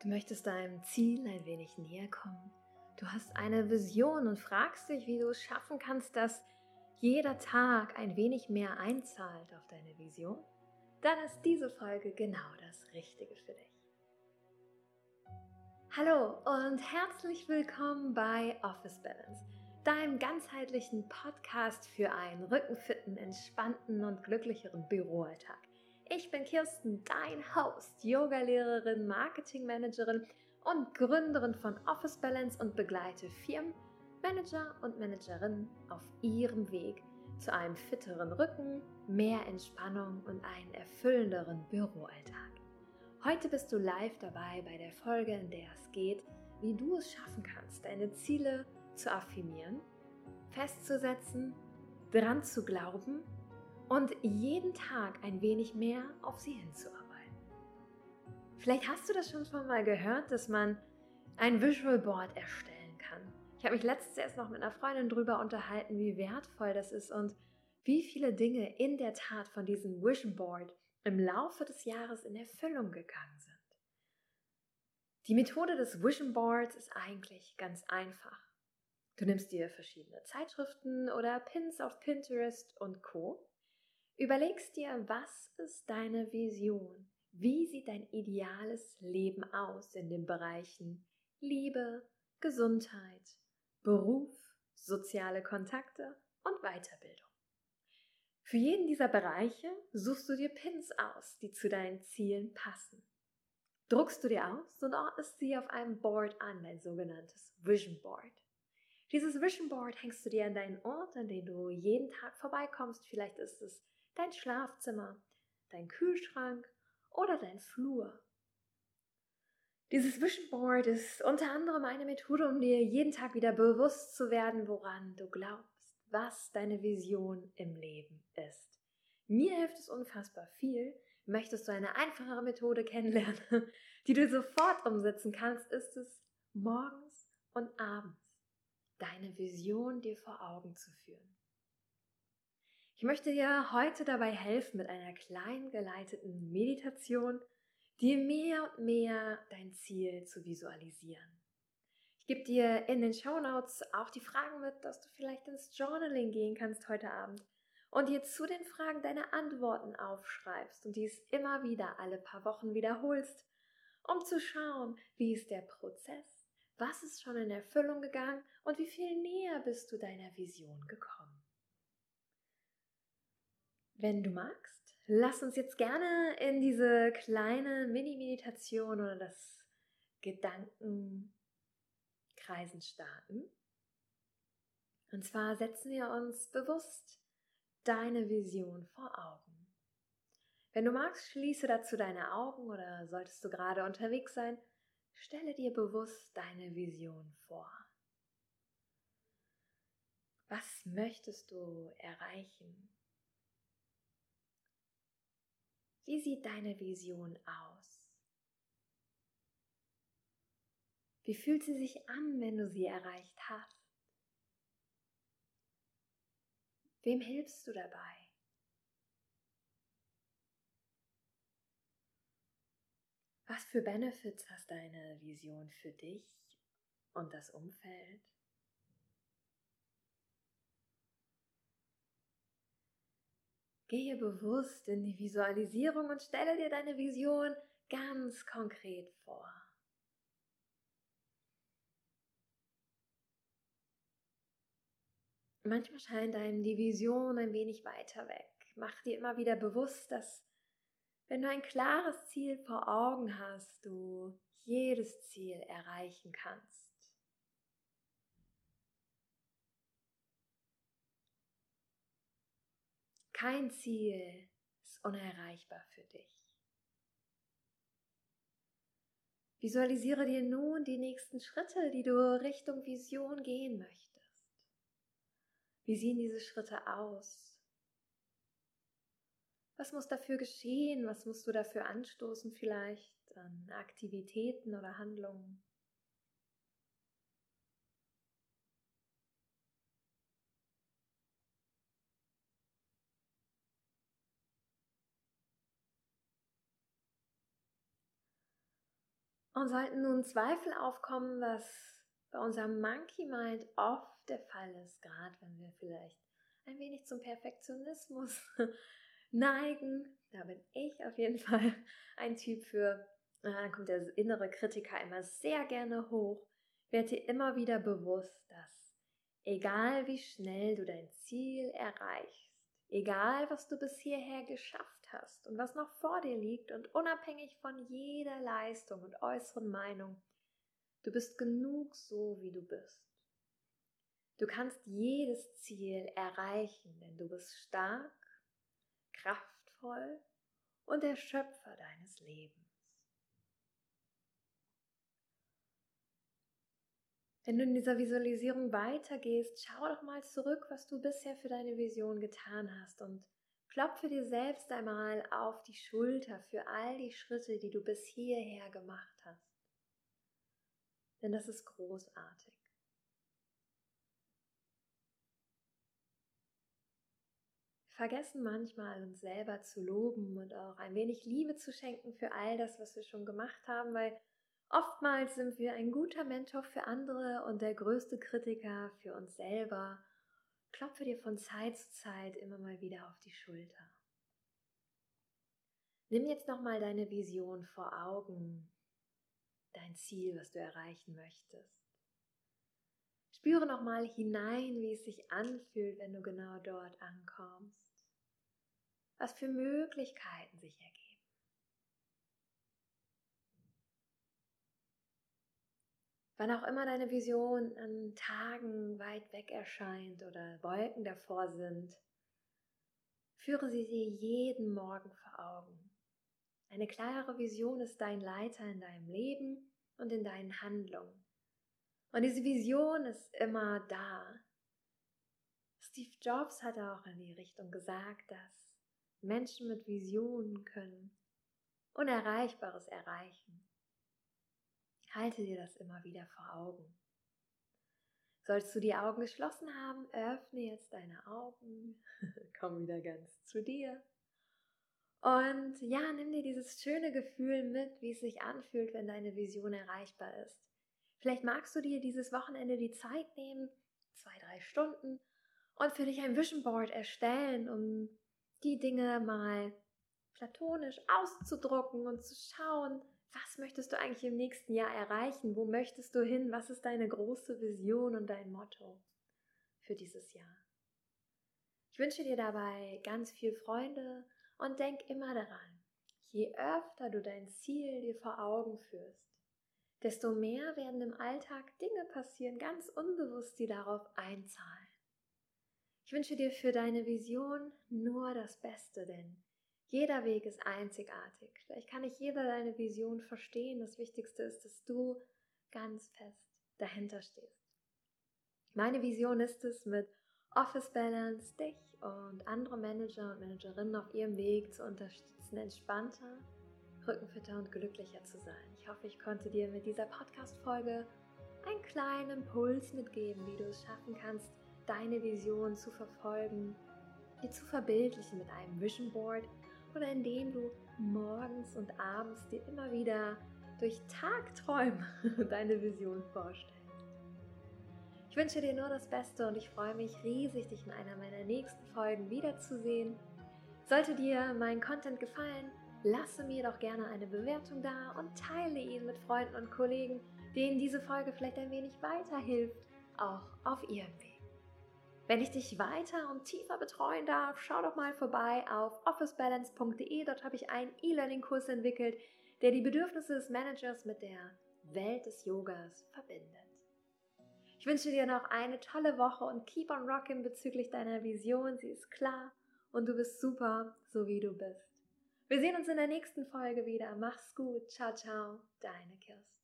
Du möchtest deinem Ziel ein wenig näher kommen. Du hast eine Vision und fragst dich, wie du es schaffen kannst, dass jeder Tag ein wenig mehr einzahlt auf deine Vision. Dann ist diese Folge genau das Richtige für dich. Hallo und herzlich willkommen bei Office Balance, deinem ganzheitlichen Podcast für einen rückenfitten, entspannten und glücklicheren Büroalltag. Ich bin Kirsten, dein Host, Yogalehrerin, Marketingmanagerin und Gründerin von Office Balance und begleite Firmen, Manager und Managerinnen auf ihrem Weg zu einem fitteren Rücken, mehr Entspannung und einen erfüllenderen Büroalltag. Heute bist du live dabei bei der Folge, in der es geht, wie du es schaffen kannst, deine Ziele zu affirmieren, festzusetzen, dran zu glauben und jeden Tag ein wenig mehr auf sie hinzuarbeiten. Vielleicht hast du das schon mal gehört, dass man ein Visual Board erstellen kann. Ich habe mich letztens erst noch mit einer Freundin darüber unterhalten, wie wertvoll das ist und wie viele Dinge in der Tat von diesem Vision Board im Laufe des Jahres in Erfüllung gegangen sind. Die Methode des Vision Boards ist eigentlich ganz einfach. Du nimmst dir verschiedene Zeitschriften oder Pins auf Pinterest und Co Überlegst dir, was ist deine Vision? Wie sieht dein ideales Leben aus in den Bereichen Liebe, Gesundheit, Beruf, soziale Kontakte und Weiterbildung? Für jeden dieser Bereiche suchst du dir Pins aus, die zu deinen Zielen passen. Druckst du dir aus und ordnest sie auf einem Board an, dein sogenanntes Vision Board. Dieses Vision Board hängst du dir an deinen Ort, an den du jeden Tag vorbeikommst. Vielleicht ist es dein Schlafzimmer, dein Kühlschrank oder dein Flur. Dieses Vision Board ist unter anderem eine Methode, um dir jeden Tag wieder bewusst zu werden, woran du glaubst, was deine Vision im Leben ist. Mir hilft es unfassbar viel. Möchtest du eine einfachere Methode kennenlernen, die du sofort umsetzen kannst, ist es morgens und abends deine Vision dir vor Augen zu führen. Ich möchte dir heute dabei helfen mit einer kleinen geleiteten Meditation, dir mehr und mehr dein Ziel zu visualisieren. Ich gebe dir in den Show Notes auch die Fragen mit, dass du vielleicht ins Journaling gehen kannst heute Abend und dir zu den Fragen deine Antworten aufschreibst und dies immer wieder alle paar Wochen wiederholst, um zu schauen, wie ist der Prozess, was ist schon in Erfüllung gegangen und wie viel näher bist du deiner Vision gekommen. Wenn du magst, lass uns jetzt gerne in diese kleine Mini-Meditation oder das Gedankenkreisen starten. Und zwar setzen wir uns bewusst deine Vision vor Augen. Wenn du magst, schließe dazu deine Augen oder solltest du gerade unterwegs sein, stelle dir bewusst deine Vision vor. Was möchtest du erreichen? Wie sieht deine Vision aus? Wie fühlt sie sich an, wenn du sie erreicht hast? Wem hilfst du dabei? Was für Benefits hast deine Vision für dich und das Umfeld? Gehe bewusst in die Visualisierung und stelle dir deine Vision ganz konkret vor. Manchmal scheint einem die Vision ein wenig weiter weg. Mach dir immer wieder bewusst, dass wenn du ein klares Ziel vor Augen hast, du jedes Ziel erreichen kannst. Kein Ziel ist unerreichbar für dich. Visualisiere dir nun die nächsten Schritte, die du Richtung Vision gehen möchtest. Wie sehen diese Schritte aus? Was muss dafür geschehen? Was musst du dafür anstoßen vielleicht an Aktivitäten oder Handlungen? Und sollten nun Zweifel aufkommen, was bei unserem Monkey Mind oft der Fall ist, gerade wenn wir vielleicht ein wenig zum Perfektionismus neigen, da bin ich auf jeden Fall ein Typ für, dann kommt der innere Kritiker immer sehr gerne hoch, werd dir immer wieder bewusst, dass egal wie schnell du dein Ziel erreichst, egal was du bis hierher geschafft hast und was noch vor dir liegt und unabhängig von jeder Leistung und äußeren Meinung, du bist genug so, wie du bist. Du kannst jedes Ziel erreichen, denn du bist stark, kraftvoll und der Schöpfer deines Lebens. Wenn du in dieser Visualisierung weitergehst, schau doch mal zurück, was du bisher für deine Vision getan hast und klopfe dir selbst einmal auf die Schulter für all die Schritte, die du bis hierher gemacht hast. Denn das ist großartig. Vergessen manchmal, uns selber zu loben und auch ein wenig Liebe zu schenken für all das, was wir schon gemacht haben, weil Oftmals sind wir ein guter Mentor für andere und der größte Kritiker für uns selber. Klopfe dir von Zeit zu Zeit immer mal wieder auf die Schulter. Nimm jetzt nochmal deine Vision vor Augen, dein Ziel, was du erreichen möchtest. Spüre nochmal hinein, wie es sich anfühlt, wenn du genau dort ankommst. Was für Möglichkeiten sich ergeben. Wann auch immer deine Vision an Tagen weit weg erscheint oder Wolken davor sind, führe sie dir jeden Morgen vor Augen. Eine klare Vision ist dein Leiter in deinem Leben und in deinen Handlungen. Und diese Vision ist immer da. Steve Jobs hat auch in die Richtung gesagt, dass Menschen mit Visionen können Unerreichbares erreichen. Halte dir das immer wieder vor Augen. Sollst du die Augen geschlossen haben, öffne jetzt deine Augen, komm wieder ganz zu dir. Und ja, nimm dir dieses schöne Gefühl mit, wie es sich anfühlt, wenn deine Vision erreichbar ist. Vielleicht magst du dir dieses Wochenende die Zeit nehmen, zwei, drei Stunden, und für dich ein Vision Board erstellen, um die Dinge mal platonisch auszudrucken und zu schauen, was möchtest du eigentlich im nächsten Jahr erreichen? Wo möchtest du hin? Was ist deine große Vision und dein Motto für dieses Jahr? Ich wünsche dir dabei ganz viel Freude und denk immer daran, je öfter du dein Ziel dir vor Augen führst, desto mehr werden im Alltag Dinge passieren, ganz unbewusst, die darauf einzahlen. Ich wünsche dir für deine Vision nur das Beste, denn jeder Weg ist einzigartig. Vielleicht kann nicht jeder deine Vision verstehen. Das Wichtigste ist, dass du ganz fest dahinter stehst. Meine Vision ist es, mit Office Balance dich und andere Manager und Managerinnen auf ihrem Weg zu unterstützen, entspannter, rückenfitter und glücklicher zu sein. Ich hoffe, ich konnte dir mit dieser Podcast-Folge einen kleinen Impuls mitgeben, wie du es schaffen kannst, deine Vision zu verfolgen, die zu verbildlichen mit einem Vision Board oder indem du morgens und abends dir immer wieder durch Tagträume deine Vision vorstellst. Ich wünsche dir nur das Beste und ich freue mich riesig, dich in einer meiner nächsten Folgen wiederzusehen. Sollte dir mein Content gefallen, lasse mir doch gerne eine Bewertung da und teile ihn mit Freunden und Kollegen, denen diese Folge vielleicht ein wenig weiterhilft, auch auf ihrem Weg. Wenn ich dich weiter und tiefer betreuen darf, schau doch mal vorbei auf officebalance.de. Dort habe ich einen E-Learning-Kurs entwickelt, der die Bedürfnisse des Managers mit der Welt des Yogas verbindet. Ich wünsche dir noch eine tolle Woche und keep on rocking bezüglich deiner Vision. Sie ist klar und du bist super, so wie du bist. Wir sehen uns in der nächsten Folge wieder. Mach's gut. Ciao, ciao. Deine Kirsten.